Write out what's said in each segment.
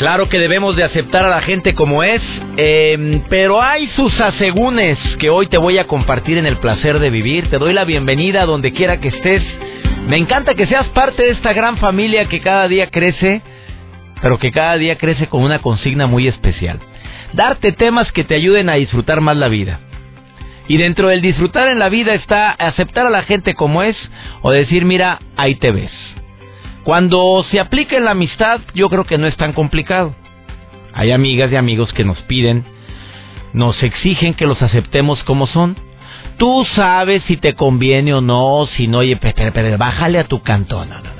Claro que debemos de aceptar a la gente como es, em, pero hay sus asegúnes que hoy te voy a compartir en el placer de vivir. Te doy la bienvenida donde quiera que estés. Me encanta que seas parte de esta gran familia que cada día crece, pero que cada día crece con una consigna muy especial. Darte temas que te ayuden a disfrutar más la vida. Y dentro del disfrutar en la vida está aceptar a la gente como es o decir, mira, ahí te ves. Cuando se aplica en la amistad, yo creo que no es tan complicado. Hay amigas y amigos que nos piden, nos exigen que los aceptemos como son. Tú sabes si te conviene o no, si no, oye, pero, pero, bájale a tu cantón. No, no,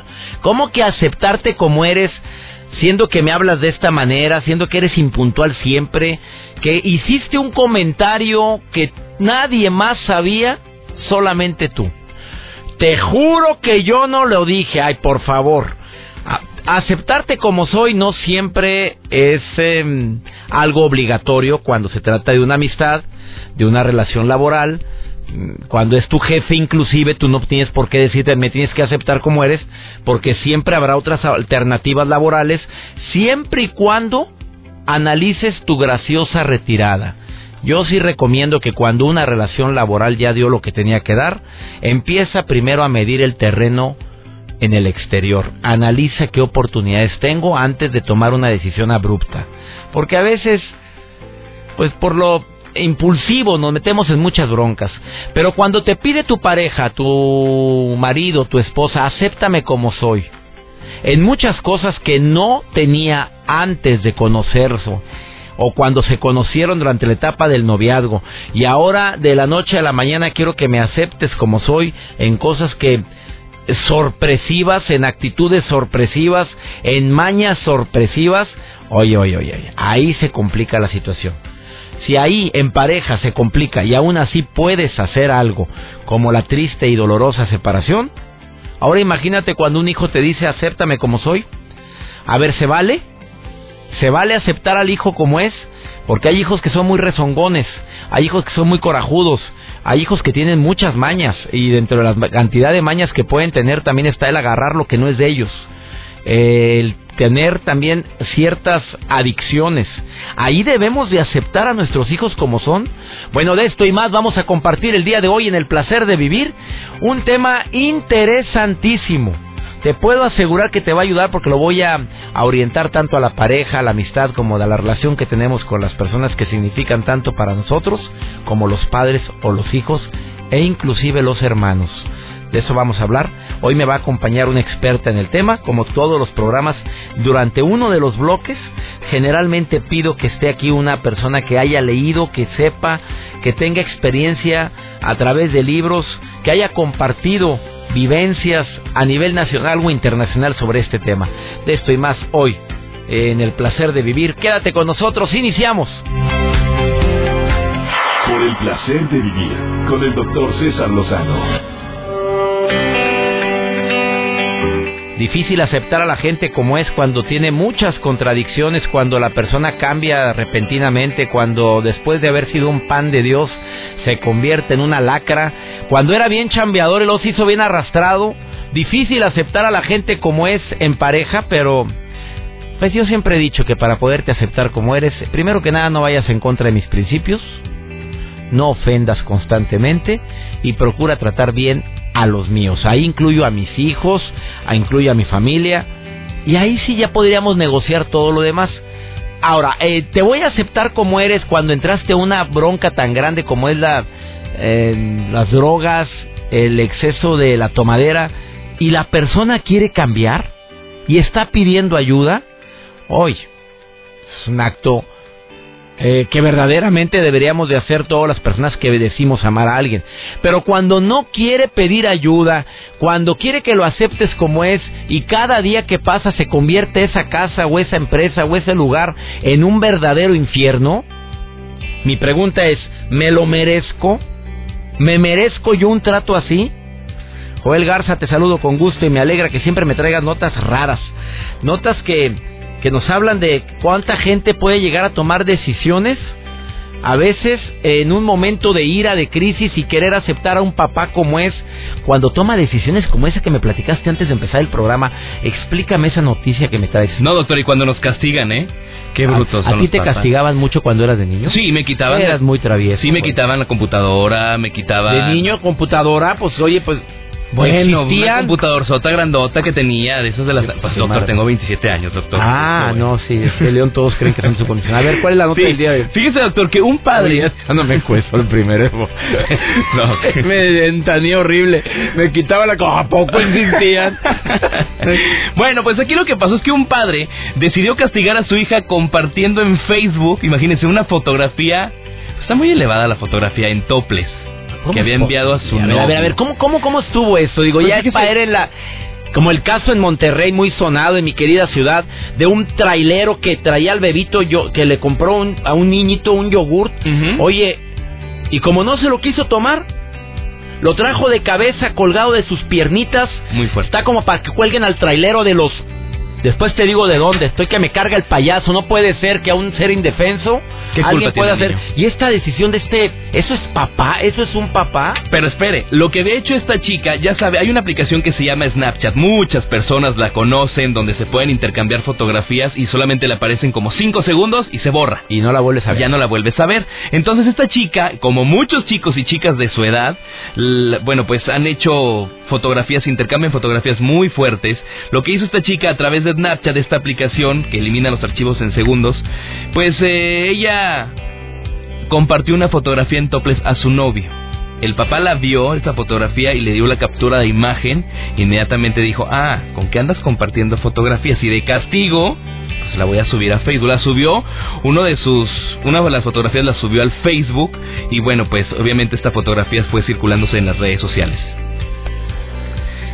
¿Cómo que aceptarte como eres, siendo que me hablas de esta manera, siendo que eres impuntual siempre, que hiciste un comentario que nadie más sabía, solamente tú? Te juro que yo no lo dije. Ay, por favor. aceptarte como soy no siempre es em, algo obligatorio cuando se trata de una amistad, de una relación laboral. Mm, cuando es tu jefe, inclusive, tú no tienes por qué decirte, me tienes que aceptar como eres, porque siempre habrá otras alternativas laborales, siempre y cuando analices tu graciosa retirada. Yo sí recomiendo que cuando una relación laboral ya dio lo que tenía que dar, empieza primero a medir el terreno en el exterior. Analiza qué oportunidades tengo antes de tomar una decisión abrupta. Porque a veces, pues por lo impulsivo nos metemos en muchas broncas. Pero cuando te pide tu pareja, tu marido, tu esposa, acéptame como soy. En muchas cosas que no tenía antes de conocerlo o cuando se conocieron durante la etapa del noviazgo y ahora de la noche a la mañana quiero que me aceptes como soy en cosas que sorpresivas, en actitudes sorpresivas, en mañas sorpresivas, oye, oye, oye, ahí se complica la situación. Si ahí en pareja se complica y aún así puedes hacer algo como la triste y dolorosa separación, ahora imagínate cuando un hijo te dice acéptame como soy. A ver, ¿se vale? Se vale aceptar al hijo como es, porque hay hijos que son muy rezongones, hay hijos que son muy corajudos, hay hijos que tienen muchas mañas y dentro de la cantidad de mañas que pueden tener también está el agarrar lo que no es de ellos. El tener también ciertas adicciones. Ahí debemos de aceptar a nuestros hijos como son. Bueno, de esto y más vamos a compartir el día de hoy en el placer de vivir un tema interesantísimo te puedo asegurar que te va a ayudar porque lo voy a, orientar tanto a la pareja, a la amistad, como a la relación que tenemos con las personas que significan tanto para nosotros, como los padres o los hijos, e inclusive los hermanos. De eso vamos a hablar. Hoy me va a acompañar una experta en el tema, como todos los programas. Durante uno de los bloques, generalmente pido que esté aquí una persona que haya leído, que sepa, que tenga experiencia a través de libros, que haya compartido vivencias a nivel nacional o internacional sobre este tema. De esto y más hoy en el placer de vivir. Quédate con nosotros, iniciamos. Por el placer de vivir con el doctor César Lozano. Difícil aceptar a la gente como es cuando tiene muchas contradicciones, cuando la persona cambia repentinamente, cuando después de haber sido un pan de Dios se convierte en una lacra, cuando era bien chambeador y los hizo bien arrastrado. Difícil aceptar a la gente como es en pareja, pero pues yo siempre he dicho que para poderte aceptar como eres, primero que nada no vayas en contra de mis principios, no ofendas constantemente y procura tratar bien a los míos. Ahí incluyo a mis hijos, ahí incluyo a mi familia. Y ahí sí ya podríamos negociar todo lo demás. Ahora, eh, te voy a aceptar como eres cuando entraste a una bronca tan grande como es la, eh, las drogas, el exceso de la tomadera, y la persona quiere cambiar y está pidiendo ayuda. Hoy es un acto eh, que verdaderamente deberíamos de hacer todas las personas que decimos amar a alguien. Pero cuando no quiere pedir ayuda, cuando quiere que lo aceptes como es y cada día que pasa se convierte esa casa o esa empresa o ese lugar en un verdadero infierno, mi pregunta es, ¿me lo merezco? ¿Me merezco yo un trato así? Joel Garza, te saludo con gusto y me alegra que siempre me traigas notas raras. Notas que, que nos hablan de cuánta gente puede llegar a tomar decisiones a veces en un momento de ira, de crisis y querer aceptar a un papá como es, cuando toma decisiones como esa que me platicaste antes de empezar el programa, explícame esa noticia que me traes. No, doctor, y cuando nos castigan, ¿eh? Qué brutos ¿A, ti te castigaban mucho cuando eras de niño? Sí, me quitaban. Eras muy travieso. Sí, me quitaban la computadora, me quitaban. De niño, computadora, pues oye, pues bueno, una computador sota grandota que tenía, de esas de las... Pues, doctor, tengo 27 años, doctor. Ah, no, sí, es que León todos creen que son su condición. A ver, ¿cuál es la nota del día de hoy? Fíjese, doctor, que un padre... no me cuesto el primer Evo. no, me entanía horrible. Me quitaba la cosa, ¿a poco insistían? bueno, pues aquí lo que pasó es que un padre decidió castigar a su hija compartiendo en Facebook, imagínense, una fotografía... Está muy elevada la fotografía en toples que había enviado a su novio. A ver, a ver, ¿cómo, cómo, cómo estuvo eso? Digo, pues ya es para en la... Como el caso en Monterrey, muy sonado en mi querida ciudad, de un trailero que traía al bebito, yo, que le compró a un niñito un yogurt. Oye, y como no se lo quiso tomar, lo trajo de cabeza colgado de sus piernitas. Muy fuerte. Está como para que cuelguen al trailero de los Después te digo de dónde. Estoy que me carga el payaso. No puede ser que a un ser indefenso alguien pueda hacer. Y esta decisión de este, eso es papá, eso es un papá. Pero espere, lo que de hecho esta chica ya sabe, hay una aplicación que se llama Snapchat. Muchas personas la conocen, donde se pueden intercambiar fotografías y solamente le aparecen como 5 segundos y se borra. Y no la vuelves a ver. Ya no la vuelves a ver. Entonces esta chica, como muchos chicos y chicas de su edad, bueno, pues han hecho fotografías, intercambian fotografías muy fuertes. Lo que hizo esta chica a través de Snapchat, esta aplicación que elimina los archivos en segundos, pues eh, ella compartió una fotografía en toples a su novio. El papá la vio, esta fotografía, y le dio la captura de imagen. Inmediatamente dijo, ah, ¿con qué andas compartiendo fotografías? Y de castigo, pues la voy a subir a Facebook. La subió, uno de sus, una de las fotografías la subió al Facebook. Y bueno, pues obviamente esta fotografía fue circulándose en las redes sociales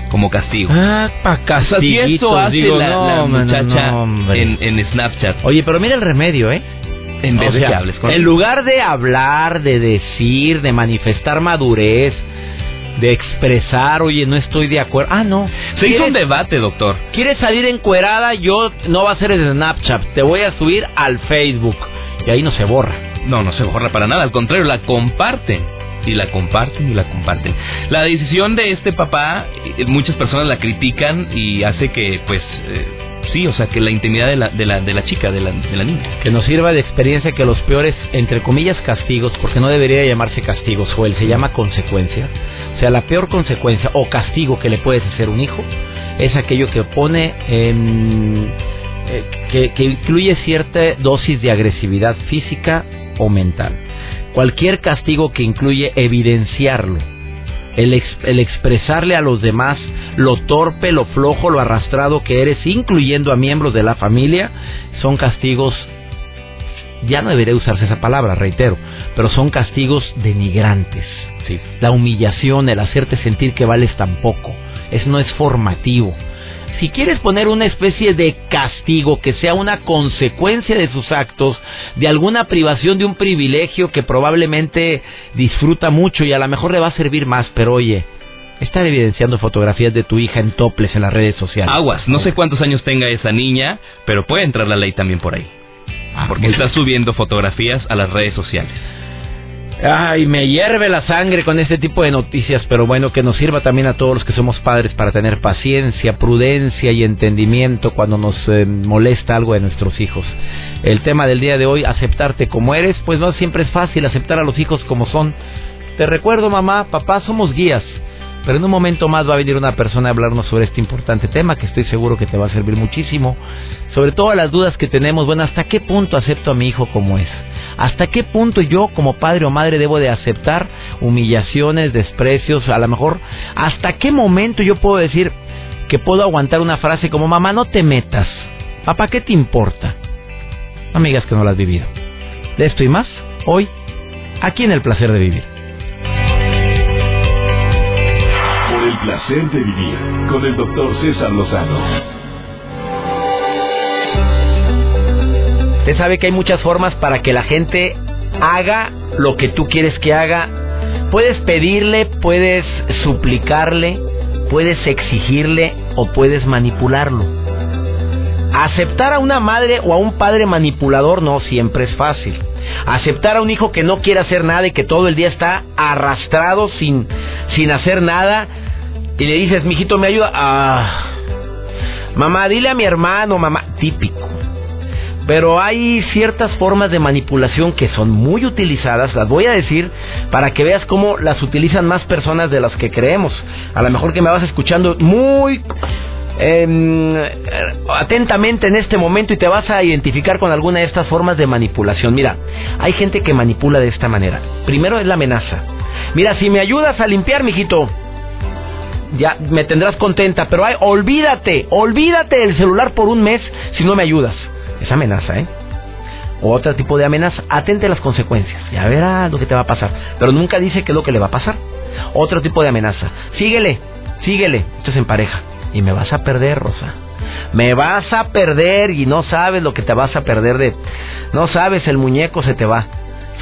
como castigo. Ah, pa' castigo. hace la, muchacha en, en Snapchat. Oye, pero mira el remedio, ¿eh? En vez de que hables con En lugar de hablar, de decir, de manifestar madurez, de expresar, oye, no estoy de acuerdo. Ah, no. Se hizo un debate, doctor. ¿Quieres salir encuerada? Yo no va a ser en Snapchat, te voy a subir al Facebook. Y ahí no se borra. No, no se borra para nada, al contrario, la comparten y la comparten y la comparten. La decisión de este papá, eh, muchas personas la critican y hace que, pues, eh, sí, o sea, que la intimidad de la, de la, de la chica, de la, de la niña. Que nos sirva de experiencia que los peores, entre comillas, castigos, porque no debería llamarse castigos, Joel, se llama consecuencia. O sea, la peor consecuencia o castigo que le puedes hacer a un hijo es aquello que pone. Eh, que, que incluye cierta dosis de agresividad física o mental. Cualquier castigo que incluye evidenciarlo, el, expresarle a los demás lo torpe, lo flojo, lo arrastrado que eres, incluyendo a miembros de la familia, son castigos, ya no debería usarse esa palabra, reitero, pero son castigos denigrantes. Sí. La humillación, el hacerte sentir que vales tan poco, eso no es formativo si quieres poner una especie de castigo que sea una consecuencia de sus actos, de alguna privación de un privilegio que probablemente disfruta mucho y a lo mejor le va a servir más, pero oye, estar evidenciando fotografías de tu hija en toples en las redes sociales. Aguas, no sé cuántos años tenga esa niña, pero puede entrar la ley también por ahí. Ah, porque está subiendo fotografías a las redes sociales. Ay, me hierve la sangre con este tipo de noticias, pero bueno, que nos sirva también a todos los que somos padres para tener paciencia, prudencia y entendimiento cuando nos eh, molesta algo de nuestros hijos. El tema del día de hoy, aceptarte como eres, pues no siempre es fácil aceptar a los hijos como son. Te recuerdo, mamá, papá, somos guías. Pero en un momento más va a venir una persona a hablarnos sobre este importante tema que estoy seguro que te va a servir muchísimo. Sobre todas las dudas que tenemos, bueno, ¿hasta qué punto acepto a mi hijo como es? ¿Hasta qué punto yo como padre o madre debo de aceptar humillaciones, desprecios? A lo mejor, ¿hasta qué momento yo puedo decir que puedo aguantar una frase como mamá, no te metas? Papá, ¿qué te importa? Amigas que no las has vivido. De esto y más, hoy, aquí en el placer de vivir. Placer de vivir con el doctor César Lozano. Usted sabe que hay muchas formas para que la gente haga lo que tú quieres que haga. Puedes pedirle, puedes suplicarle, puedes exigirle o puedes manipularlo. Aceptar a una madre o a un padre manipulador no siempre es fácil. Aceptar a un hijo que no quiere hacer nada y que todo el día está arrastrado sin, sin hacer nada y le dices, mijito, me ayuda. Ah, mamá, dile a mi hermano, mamá, típico. Pero hay ciertas formas de manipulación que son muy utilizadas, las voy a decir para que veas cómo las utilizan más personas de las que creemos. A lo mejor que me vas escuchando muy em, atentamente en este momento y te vas a identificar con alguna de estas formas de manipulación. Mira, hay gente que manipula de esta manera. Primero es la amenaza. Mira, si me ayudas a limpiar, mijito, ya me tendrás contenta, pero ay, olvídate, olvídate del celular por un mes si no me ayudas. Es amenaza, ¿eh? Otro tipo de amenaza, atente a las consecuencias. Ya verás lo que te va a pasar. Pero nunca dice qué es lo que le va a pasar. Otro tipo de amenaza. Síguele, síguele. Esto es en pareja. Y me vas a perder, Rosa. Me vas a perder y no sabes lo que te vas a perder de... No sabes, el muñeco se te va.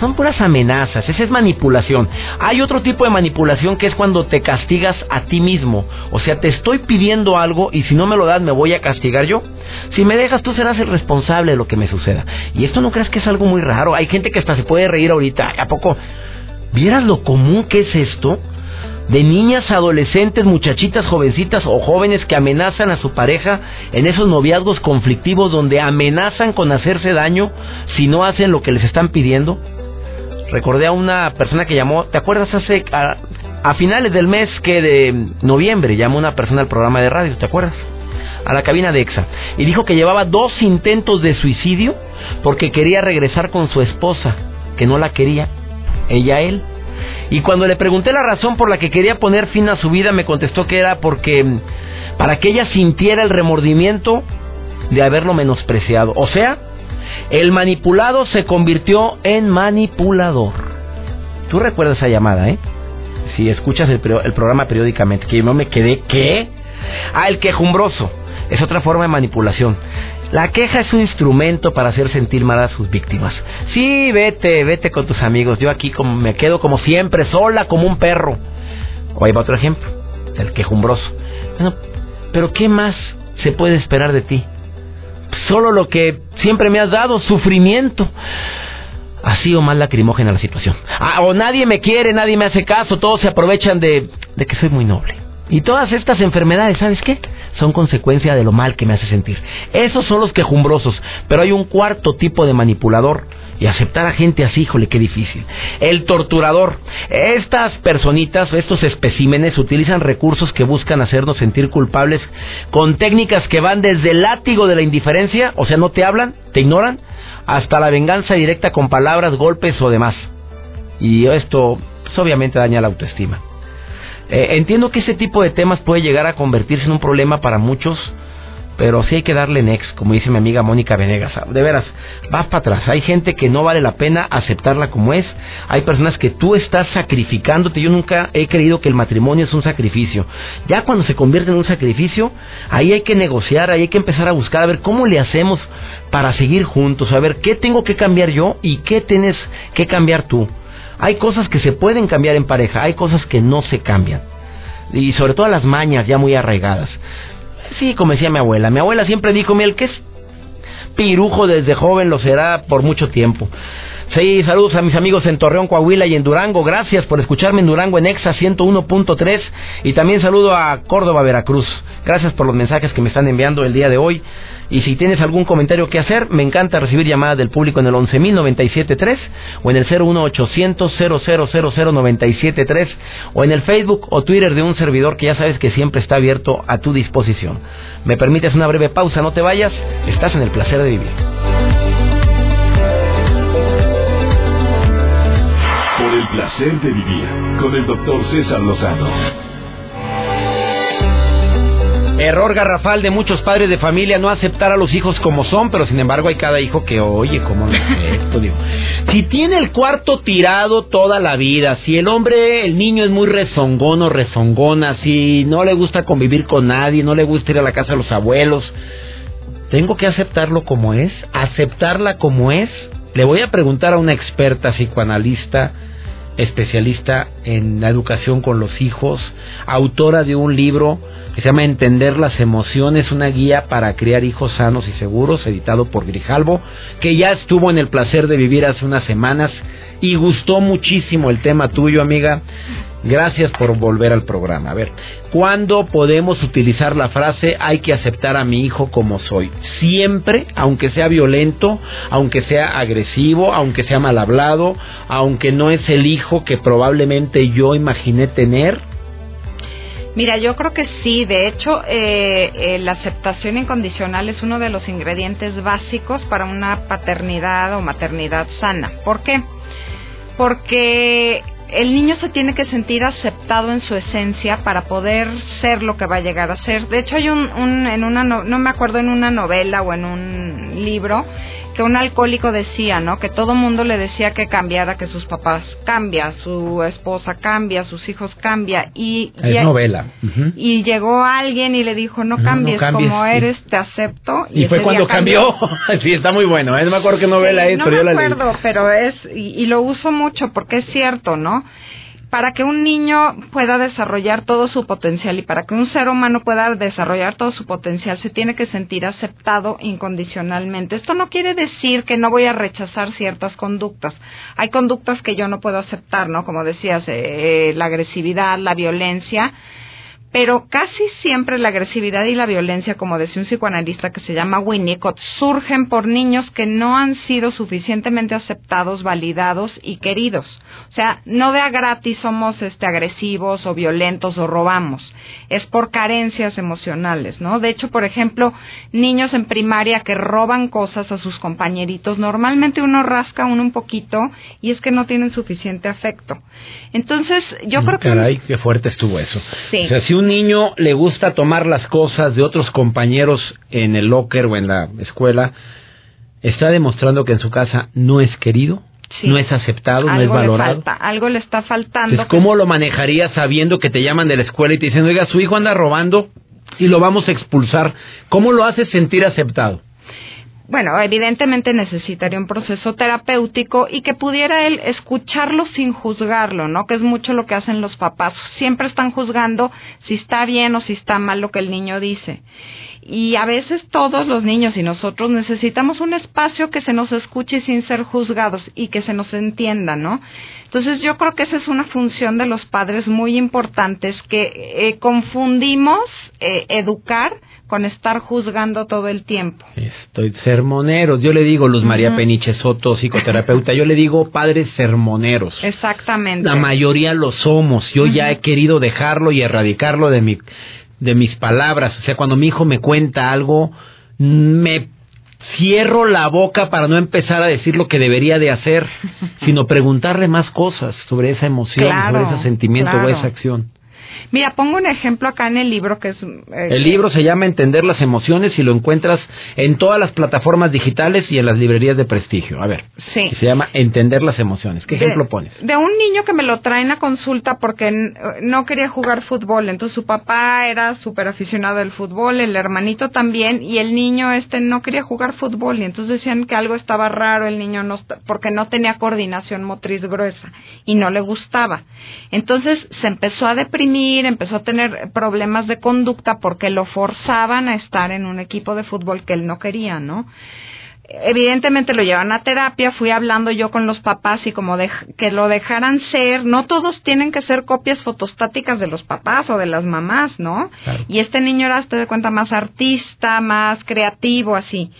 Son puras amenazas, esa es manipulación. Hay otro tipo de manipulación que es cuando te castigas a ti mismo. O sea, te estoy pidiendo algo y si no me lo das me voy a castigar yo. Si me dejas tú serás el responsable de lo que me suceda. Y esto no crees que es algo muy raro. Hay gente que hasta se puede reír ahorita. ¿A poco? ¿Vieras lo común que es esto? de niñas, adolescentes, muchachitas, jovencitas o jóvenes que amenazan a su pareja en esos noviazgos conflictivos donde amenazan con hacerse daño si no hacen lo que les están pidiendo. Recordé a una persona que llamó, ¿te acuerdas hace a, finales del mes que de noviembre llamó una persona al programa de radio, ¿te acuerdas? A la cabina de EXA y dijo que llevaba dos intentos de suicidio porque quería regresar con su esposa, que no la quería, ella él. Y cuando le pregunté la razón por la que quería poner fin a su vida, me contestó que era porque para que ella sintiera el remordimiento de haberlo menospreciado. O sea, el manipulado se convirtió en manipulador. Tú recuerdas esa llamada, ¿eh? Si escuchas el, programa periódicamente, que yo no me quedé, ¿qué? Ah, el quejumbroso. Es otra forma de manipulación. La queja es un instrumento para hacer sentir mal a sus víctimas. Sí, vete, vete con tus amigos. Yo aquí como me quedo como siempre, sola como un perro. O ahí va otro ejemplo, el quejumbroso. Bueno, pero ¿qué más se puede esperar de ti? Solo lo que siempre me has dado, sufrimiento. Así o más lacrimógena la situación. Ah, o nadie me quiere, nadie me hace caso, todos se aprovechan de, de que soy muy noble. Y todas estas enfermedades, ¿sabes qué? Son consecuencia de lo mal que me hace sentir. Esos son los quejumbrosos, pero hay un cuarto tipo de manipulador y aceptar a gente así, híjole, qué difícil. El torturador. Estas personitas, estos especímenes, utilizan recursos que buscan hacernos sentir culpables con técnicas que van desde el látigo de la indiferencia, o sea, no te hablan, te ignoran, hasta la venganza directa con palabras, golpes o demás. Y esto, pues, obviamente, daña la autoestima. Eh, entiendo que ese tipo de temas puede llegar a convertirse en un problema para muchos pero sí hay que darle next, como dice mi amiga Mónica Venegas. De veras, vas para atrás. Hay gente que no vale la pena aceptarla como es. Hay personas que tú estás sacrificándote. Yo nunca he creído que el matrimonio es un sacrificio. Ya cuando se convierte en un sacrificio, ahí hay que negociar, ahí hay que empezar a buscar a ver cómo le hacemos para seguir juntos, a ver qué tengo que cambiar yo y qué tienes que cambiar tú. Hay cosas que se pueden cambiar en pareja, hay cosas que no se cambian. Y sobre todo las mañas ya muy arraigadas. Sí, como decía mi abuela. Mi abuela siempre dijo, el que es pirujo desde joven lo será por mucho tiempo. Sí, saludos a mis amigos en Torreón, Coahuila y en Durango. Gracias por escucharme en Durango en Exa 101.3 y también saludo a Córdoba, Veracruz. Gracias por los mensajes que me están enviando el día de hoy. Y si tienes algún comentario que hacer, me encanta recibir llamadas del público en el 11.097.3 o en el 01800.000.973 o en el Facebook o Twitter de un servidor que ya sabes que siempre está abierto a tu disposición. ¿Me permites una breve pausa? No te vayas. Estás en el placer de vivir. Placer de vivir con el doctor César Lozano Error garrafal de muchos padres de familia no aceptar a los hijos como son, pero sin embargo hay cada hijo que oye, ¿cómo lo acepto? Si tiene el cuarto tirado toda la vida, si el hombre, el niño es muy rezongón o rezongona, si no le gusta convivir con nadie, no le gusta ir a la casa de los abuelos, tengo que aceptarlo como es, aceptarla como es. Le voy a preguntar a una experta psicoanalista especialista en la educación con los hijos, autora de un libro que se llama Entender las emociones, una guía para criar hijos sanos y seguros, editado por Grijalvo, que ya estuvo en el placer de vivir hace unas semanas y gustó muchísimo el tema tuyo, amiga. Gracias por volver al programa. A ver, ¿cuándo podemos utilizar la frase hay que aceptar a mi hijo como soy? Siempre, aunque sea violento, aunque sea agresivo, aunque sea mal hablado, aunque no es el hijo que probablemente yo imaginé tener. Mira, yo creo que sí. De hecho, eh, eh, la aceptación incondicional es uno de los ingredientes básicos para una paternidad o maternidad sana. ¿Por qué? Porque el niño se tiene que sentir aceptado en su esencia para poder ser lo que va a llegar a ser. De hecho, hay un, un en una no, no me acuerdo en una novela o en un libro que un alcohólico decía, ¿no? Que todo mundo le decía que cambiara, que sus papás cambia, su esposa cambia, sus hijos cambia y es novela. Y llegó alguien y le dijo, "No cambies, como eres, te acepto." Y, fue cuando cambió. sí, está muy bueno, ¿eh? No me acuerdo qué novela es, no pero me yo la acuerdo, pero es y, y lo uso mucho porque es cierto, ¿no? Para que un niño pueda desarrollar todo su potencial y para que un ser humano pueda desarrollar todo su potencial se tiene que sentir aceptado incondicionalmente. Esto no quiere decir que no voy a rechazar ciertas conductas. Hay conductas que yo no puedo aceptar, ¿no? Como decías, eh, la agresividad, la violencia pero casi siempre la agresividad y la violencia, como decía un psicoanalista que se llama Winnicott, surgen por niños que no han sido suficientemente aceptados, validados y queridos. O sea, no de a gratis somos este agresivos o violentos o robamos, es por carencias emocionales, ¿no? De hecho, por ejemplo, niños en primaria que roban cosas a sus compañeritos, normalmente uno rasca uno un poquito y es que no tienen suficiente afecto. Entonces, yo creo que Caray, qué fuerte estuvo eso. Sí. O sea, si un niño le gusta tomar las cosas de otros compañeros en el locker o en la escuela, está demostrando que en su casa no es querido, Sí. no es aceptado, no es algo le valorado. falta, algo le está faltando. Entonces, ¿cómo lo manejaría sabiendo que te llaman de la escuela y te dicen, oiga, su hijo anda robando y lo vamos a expulsar? ¿Cómo lo haces sentir aceptado? Bueno, evidentemente necesitaría un proceso terapéutico y que pudiera él escucharlo sin juzgarlo, ¿no? Que es mucho lo que hacen los papás. Siempre están juzgando si está bien o si está mal lo que el niño dice. Y a veces todos los niños y nosotros necesitamos un espacio que se nos escuche sin ser juzgados y que se nos entienda, ¿no? Entonces yo creo que esa es una función de los padres muy importantes que eh, confundimos eh, educar con estar juzgando todo el tiempo. Estoy sermoneros. Yo le digo, Luz María. Peniche Soto, psicoterapeuta, yo le digo padres sermoneros. Exactamente. La mayoría lo somos. Yo ya he querido dejarlo y erradicarlo de mi de mis palabras. O sea, cuando mi hijo me cuenta algo, me cierro la boca para no empezar a decir lo que debería de hacer, sino preguntarle más cosas sobre esa emoción, Claro, sobre ese sentimiento o esa acción. Mira, pongo un ejemplo acá en el libro que es... eh, El libro se llama Entender las emociones y lo encuentras en todas las plataformas digitales y en las librerías de prestigio. A ver, Sí. se llama Entender las emociones. ¿Qué de- ejemplo pones? De un niño que me lo traen a consulta porque no quería jugar fútbol, entonces su papá era súper aficionado al fútbol, el hermanito también, y el niño este no quería jugar fútbol, y entonces decían que algo estaba raro, el niño no, porque no tenía coordinación motriz gruesa, y no le gustaba. Entonces se empezó a deprimir, empezó a tener problemas de conducta porque lo forzaban a estar en un equipo de fútbol que él no quería, ¿no? evidentemente lo llevan a terapia, fui hablando yo con los papás y como que lo dejaran ser, no todos tienen que ser copias fotostáticas de los papás o de las mamás, ¿no? Claro. Y este niño era, te de cuenta, más artista, más creativo, así.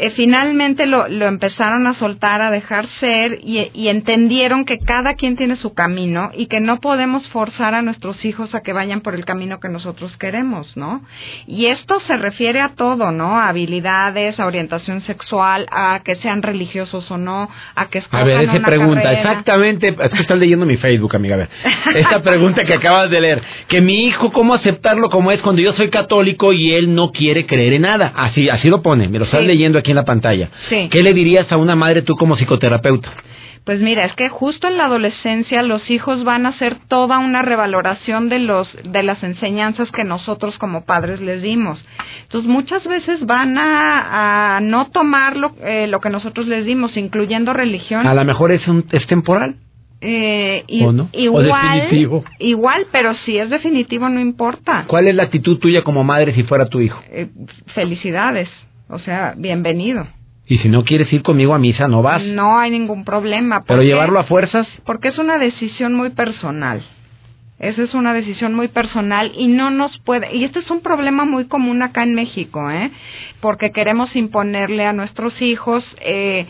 Eh, finalmente lo, lo, empezaron a soltar, a dejar ser y, y, entendieron que cada quien tiene su camino y que no podemos forzar a nuestros hijos a que vayan por el camino que nosotros queremos, ¿no? Y esto se refiere a todo, ¿no? A habilidades, a orientación sexual, a que sean religiosos o no, a que escojan A ver, esa pregunta, exactamente, es que estás leyendo mi Facebook, amiga, a ver. Esta pregunta que acabas de leer, que mi hijo, ¿cómo aceptarlo como es cuando yo soy católico y él no quiere creer en nada? Así, así lo pone, me lo estás leyendo aquí en la pantalla. Sí. ¿Qué le dirías a una madre tú como psicoterapeuta? Pues mira, es que justo en la adolescencia los hijos van a hacer toda una revaloración de los de las enseñanzas que nosotros como padres les dimos. Entonces muchas veces van a, a no tomar lo, eh, lo que nosotros les dimos, incluyendo religión. A lo mejor es un es temporal. Eh, y, ¿O no? Igual, ¿O definitivo? igual, pero si es definitivo no importa. ¿Cuál es la actitud tuya como madre si fuera tu hijo? Eh, felicidades, o sea, bienvenido. Y si no quieres ir conmigo a misa, no vas. No hay ningún problema. Pero llevarlo a fuerzas. Porque es una decisión muy personal. Esa es una decisión muy personal y no nos puede. Y este es un problema muy común acá en México, ¿eh? Porque queremos imponerle a nuestros hijos eh,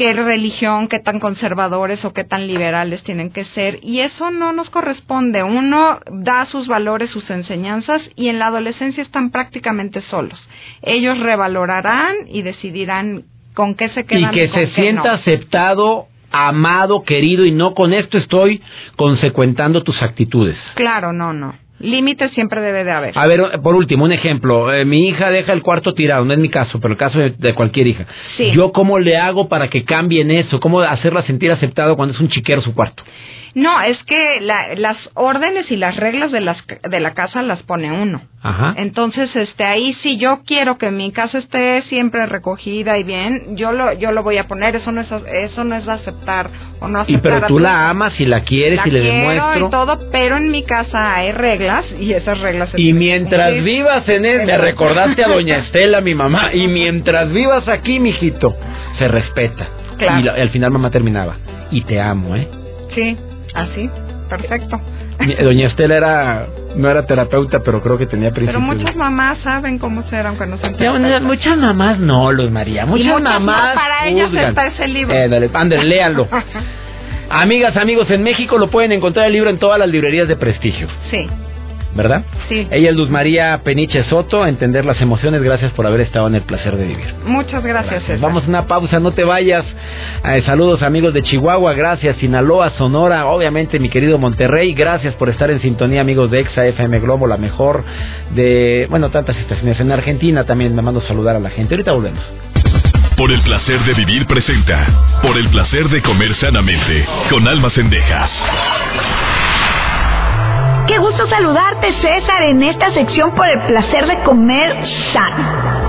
qué religión, qué tan conservadores o qué tan liberales tienen que ser. Y eso no nos corresponde. Uno da sus valores, sus enseñanzas y en la adolescencia están prácticamente solos. Ellos revalorarán y decidirán con qué se Y quedan. que con se qué sienta no. aceptado, amado, querido y no con esto estoy consecuentando tus actitudes. Claro, no, no. Límites siempre debe de haber. A ver, por último, un ejemplo. Eh, mi hija deja el cuarto tirado, no es mi caso, pero el caso de, de cualquier hija. Sí. ¿Yo cómo le hago para que cambie en eso? ¿Cómo hacerla sentir aceptado cuando es un chiquero su cuarto? No, es que la- las órdenes y las reglas de, las, de la casa las pone uno. Ajá. Entonces, este, ahí si yo quiero que mi casa esté siempre recogida y bien, yo lo, yo lo voy a poner. Eso no es, eso no es aceptar o no Y aceptar. pero a tú la amas y la quieres La y le demuestro. y todo, pero en mi casa hay reglas y esas reglas. Y mientras cumplir. vivas en él, me recordaste a doña Estela, mi mamá, y mientras vivas aquí, mijito, se respeta. Claro. Y la- al final mamá terminaba, y te amo, ¿eh? Sí, así, perfecto. Mi- Doña Estela era, no era terapeuta, pero creo que tenía Pero principios. muchas mamás saben cómo ser, aunque no sean terapeutas. muchas mamás no, Luz María. Muchas, muchas no, mamás. para ellas juzgan. está ese libro. Eh, dale, ándale, léanlo. Amigas, amigos, en México lo pueden encontrar el libro en todas las librerías de prestigio, Sí, ¿verdad? sí. Ella es Luz María Peniche Soto, entender las emociones. Gracias por haber estado en el placer de vivir. Muchas gracias, César. Vamos a una pausa, no te vayas. Eh, saludos amigos de Chihuahua, gracias. Sinaloa, Sonora, obviamente mi querido Monterrey, gracias por estar en sintonía amigos de Exa FM Globo, la mejor de, bueno, tantas estaciones. En Argentina también me mando saludar a la gente. Ahorita volvemos. Por el placer de vivir presenta. Por el placer de comer sanamente. Con almas endejas. Qué gusto saludarte, César, en esta sección por el placer de comer sano.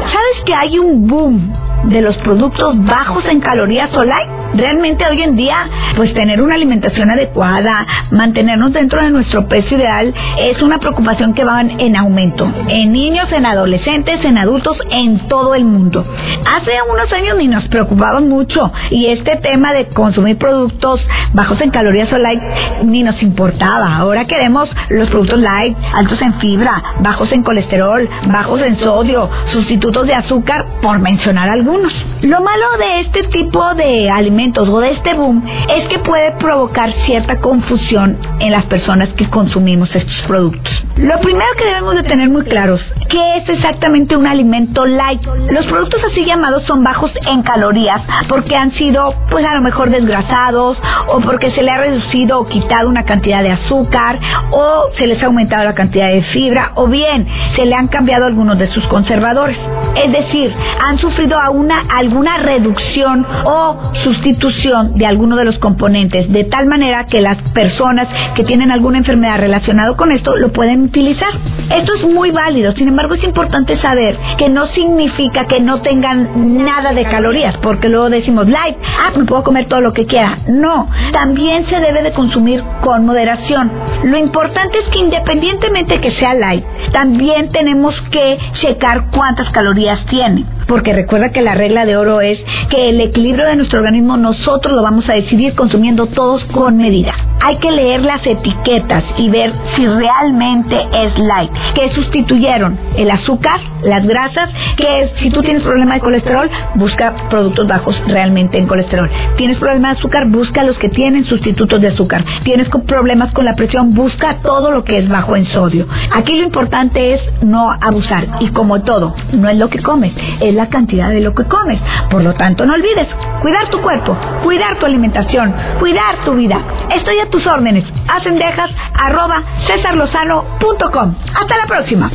¿Sabes que hay un boom de los productos bajos en calorías Solai? Realmente hoy en día, pues tener una alimentación adecuada, mantenernos dentro de nuestro peso ideal, es una preocupación que va en, en aumento. En niños, en adolescentes, en adultos, en todo el mundo. Hace unos años ni nos preocupaban mucho y este tema de consumir productos bajos en calorías o light ni nos importaba. Ahora queremos los productos light, altos en fibra, bajos en colesterol, bajos en sodio, sustitutos de azúcar, por mencionar algunos. Lo malo de este tipo de alimentos o de este boom es que puede provocar cierta confusión en las personas que consumimos estos productos. Lo primero que debemos de tener muy claros, ¿qué es exactamente un alimento light? Los productos así llamados son bajos en calorías porque han sido pues a lo mejor desgrasados o porque se le ha reducido o quitado una cantidad de azúcar o se les ha aumentado la cantidad de fibra o bien se le han cambiado algunos de sus conservadores. Es decir, han sufrido a una, alguna reducción o sustitución de alguno de los componentes de tal manera que las personas que tienen alguna enfermedad relacionada con esto lo pueden utilizar. Esto es muy válido, sin embargo es importante saber que no significa que no tengan nada de calorías, porque luego decimos light, ah, me puedo comer todo lo que quiera. No, también se debe de consumir con moderación. Lo importante es que independientemente que sea light, también tenemos que checar cuántas calorías tiene. Porque recuerda que la regla de oro es que el equilibrio de nuestro organismo nosotros lo vamos a decidir consumiendo todos con medida. Hay que leer las etiquetas y ver si realmente es light, que sustituyeron el azúcar, las grasas, que si tú tienes problema de colesterol, busca productos bajos realmente en colesterol. Tienes problema de azúcar, busca los que tienen sustitutos de azúcar. Tienes problemas con la presión, busca todo lo que es bajo en sodio. Aquí lo importante es no abusar y como todo, no es lo que comes, es la cantidad de lo que comes. Por lo tanto, no olvides cuidar tu cuerpo, cuidar tu alimentación, cuidar tu vida. Estoy a tus órdenes. Hacendejas arroba cesarlozano.com. Hasta la próxima.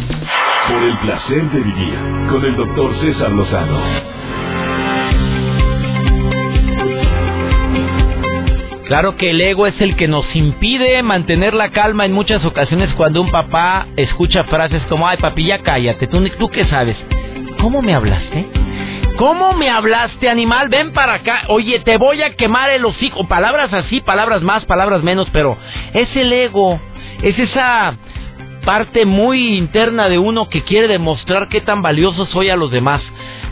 Por el placer de vivir con el doctor César Lozano. Claro que el ego es el que nos impide mantener la calma en muchas ocasiones cuando un papá escucha frases como, ay papi, ya cállate, ¿tú, tú qué sabes? ¿Cómo me hablaste? ¿Cómo me hablaste, animal? Ven para acá. Oye, te voy a quemar el hocico. Palabras así, palabras más, palabras menos, pero es el ego. Es esa parte muy interna de uno que quiere demostrar qué tan valioso soy a los demás.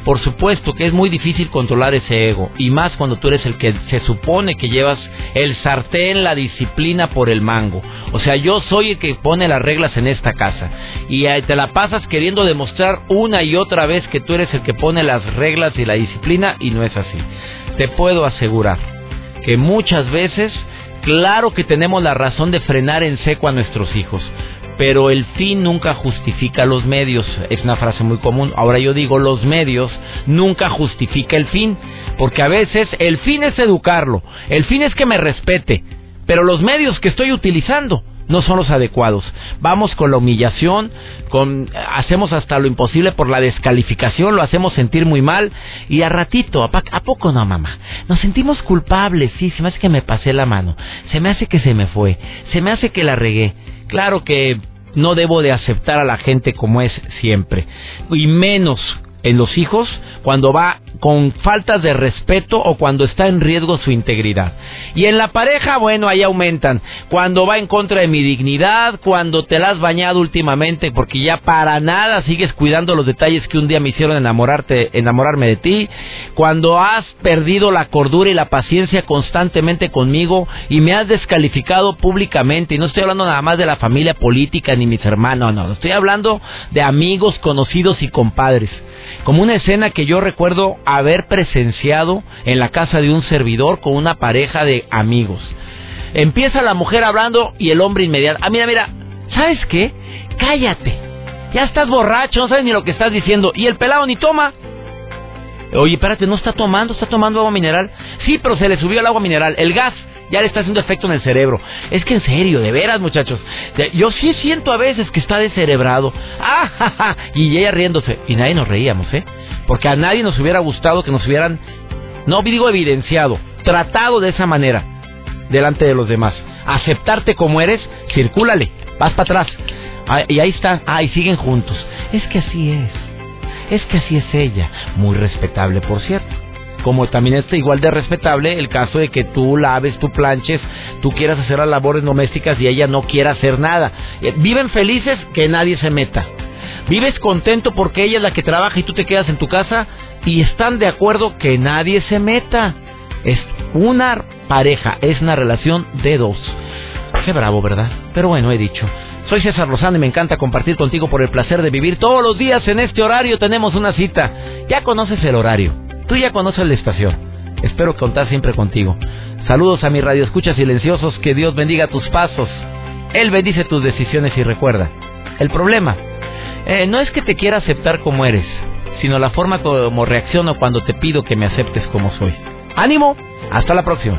Por supuesto que es muy difícil controlar ese ego, y más cuando tú eres el que se supone que llevas el sartén, la disciplina por el mango. O sea, yo soy el que pone las reglas en esta casa, y te la pasas queriendo demostrar una y otra vez que tú eres el que pone las reglas y la disciplina, y no es así. Te puedo asegurar que muchas veces, claro que tenemos la razón de frenar en seco a nuestros hijos, pero el fin nunca justifica los medios. Es una frase muy común. Ahora yo digo, los medios nunca justifica el fin, porque a veces el fin es educarlo, el fin es que me respete, pero los medios que estoy utilizando no son los adecuados. Vamos con la humillación, con hacemos hasta lo imposible por la descalificación, lo hacemos sentir muy mal y a ratito, ¿a, a poco no, mamá? Nos sentimos culpables, sí, se me hace que me pasé la mano, se me hace que se me fue, se me hace que la regué. Claro que no debo de aceptar a la gente como es siempre, y menos en los hijos cuando va con faltas de respeto o cuando está en riesgo su integridad. Y en la pareja, bueno, ahí aumentan. Cuando va en contra de mi dignidad, cuando te la has bañado últimamente porque ya para nada sigues cuidando los detalles que un día me hicieron enamorarte, enamorarme de ti, cuando has perdido la cordura y la paciencia constantemente conmigo y me has descalificado públicamente. Y no estoy hablando nada más de la familia política ni mis hermanos, no, estoy hablando de amigos, conocidos y compadres como una escena que yo recuerdo haber presenciado en la casa de un servidor con una pareja de amigos. Empieza la mujer hablando y el hombre inmediato, ah, mira, mira, ¿sabes qué? Cállate. Ya estás borracho, no sabes ni lo que estás diciendo. Y el pelado ni toma. Oye, espérate, no está tomando, está tomando agua mineral. Sí, pero se le subió el agua mineral, el gas ya le está haciendo efecto en el cerebro. Es que en serio, de veras, muchachos. Yo sí siento a veces que está descerebrado. ¡Ah, Y ella riéndose. Y nadie nos reíamos, ¿eh? Porque a nadie nos hubiera gustado que nos hubieran, no digo evidenciado, tratado de esa manera delante de los demás. Aceptarte como eres, circúlale, vas para atrás. Ah, y ahí está, ah, y siguen juntos. Es que así es. Es que así es ella. Muy respetable, por cierto como también es igual de respetable el caso de que tú laves, tú planches, tú quieras hacer las labores domésticas y ella no quiera hacer nada. Eh, viven felices que nadie se meta. Vives contento porque ella es la que trabaja y tú te quedas en tu casa y están de acuerdo que nadie se meta. Es una pareja, es una relación de dos. Qué bravo, ¿verdad? Pero bueno, he dicho. Soy César Lozano y me encanta compartir contigo por el placer de vivir. Todos los días en este horario tenemos una cita. Ya conoces el horario. Tú ya conoces la estación. Espero contar siempre contigo. Saludos a mi radio escucha silenciosos. Que Dios bendiga tus pasos. Él bendice tus decisiones y recuerda. El problema eh, no es que te quiera aceptar como eres, sino la forma como reacciono cuando te pido que me aceptes como soy. ¡Ánimo! Hasta la próxima.